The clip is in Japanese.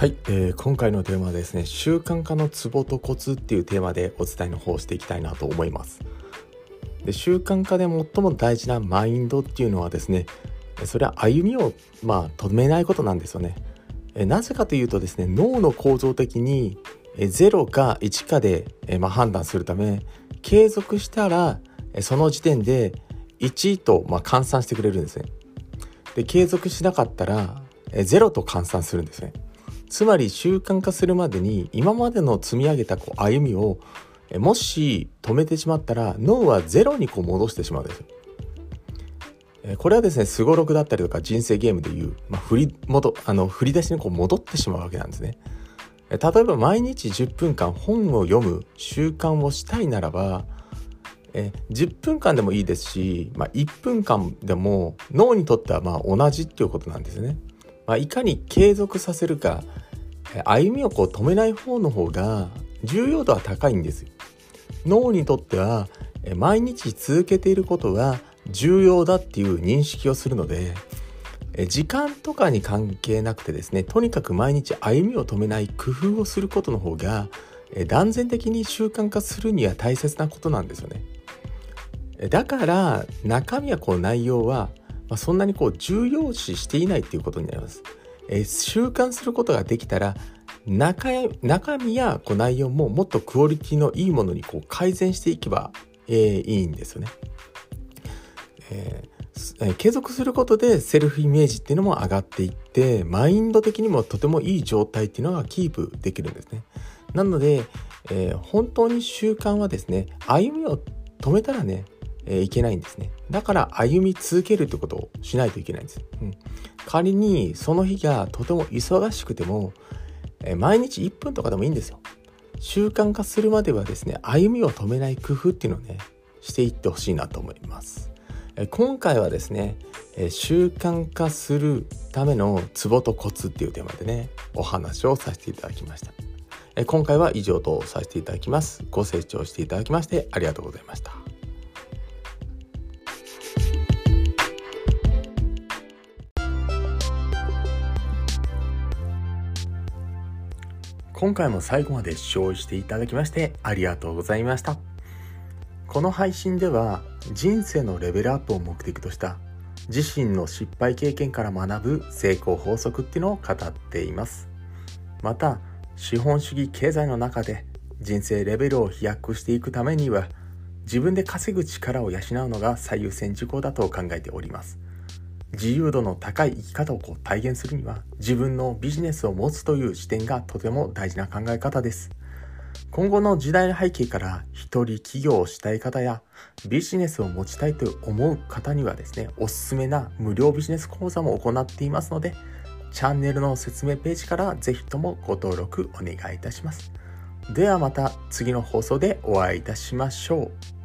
はい、えー、今回のテーマはですね習慣化のツボとコツっていうテーマでお伝えの方をしていきたいなと思います。で習慣化で最も大事なマインドっていうのはですねそれは歩みをまあ止めないことなんですよね。えなぜかというとですね脳の構造的に0か1かで、えまあ、判断するため継続したらその時点で1と、まあ、換算してくれるんですね。で継続しなかったら0と換算するんですね。つまり習慣化するまでに今までの積み上げたこう歩みをもし止めてしまったら脳はゼロにこう戻してしまうんですこれはですねすごろくだったりとか人生ゲームでいう、まあ、振り戻あの振り出しにこう戻ってしまうわけなんですね例えば毎日10分間本を読む習慣をしたいならばえ10分間でもいいですし、まあ、1分間でも脳にとってはまあ同じっていうことなんですね。まあ、いかに継続させるか歩みをこう止めない方の方が重要度は高いんですよ。脳にとっては毎日続けていることが重要だっていう認識をするので時間とかに関係なくてですねとにかく毎日歩みを止めない工夫をすることの方が断然的に習慣化するには大切なことなんですよね。だから中身はこう内容は、そんなにこう重要視していないっていうことになります。え習慣することができたら中中身やこう内容ももっとクオリティのいいものにこう改善していけば、えー、いいんですよね。えー、継続することでセルフイメージっていうのも上がっていってマインド的にもとてもいい状態っていうのがキープできるんですね。なので、えー、本当に習慣はですね歩みを止めたらねえー、いけないんですね。だから歩み続けるってことをしないといけないんです。うん、仮にその日がとても忙しくても、えー、毎日1分とかでもいいんですよ。習慣化するまではですね、歩みを止めない工夫っていうのをね、していってほしいなと思います。え、今回はですね、え習慣化するためのツボとコツっていうテーマでね、お話をさせていただきました。え今回は以上とさせていただきます。ご清聴していただきましてありがとうございました。今回も最後まで視聴していただきましてありがとうございました。この配信では人生のレベルアップを目的とした自身の失敗経験から学ぶ成功法則っていうのを語っています。また、資本主義経済の中で人生レベルを飛躍していくためには自分で稼ぐ力を養うのが最優先事項だと考えております。自由度の高い生き方をこう体現するには自分のビジネスを持つという視点がとても大事な考え方です。今後の時代の背景から一人起業をしたい方やビジネスを持ちたいと思う方にはですね、おすすめな無料ビジネス講座も行っていますので、チャンネルの説明ページからぜひともご登録お願いいたします。ではまた次の放送でお会いいたしましょう。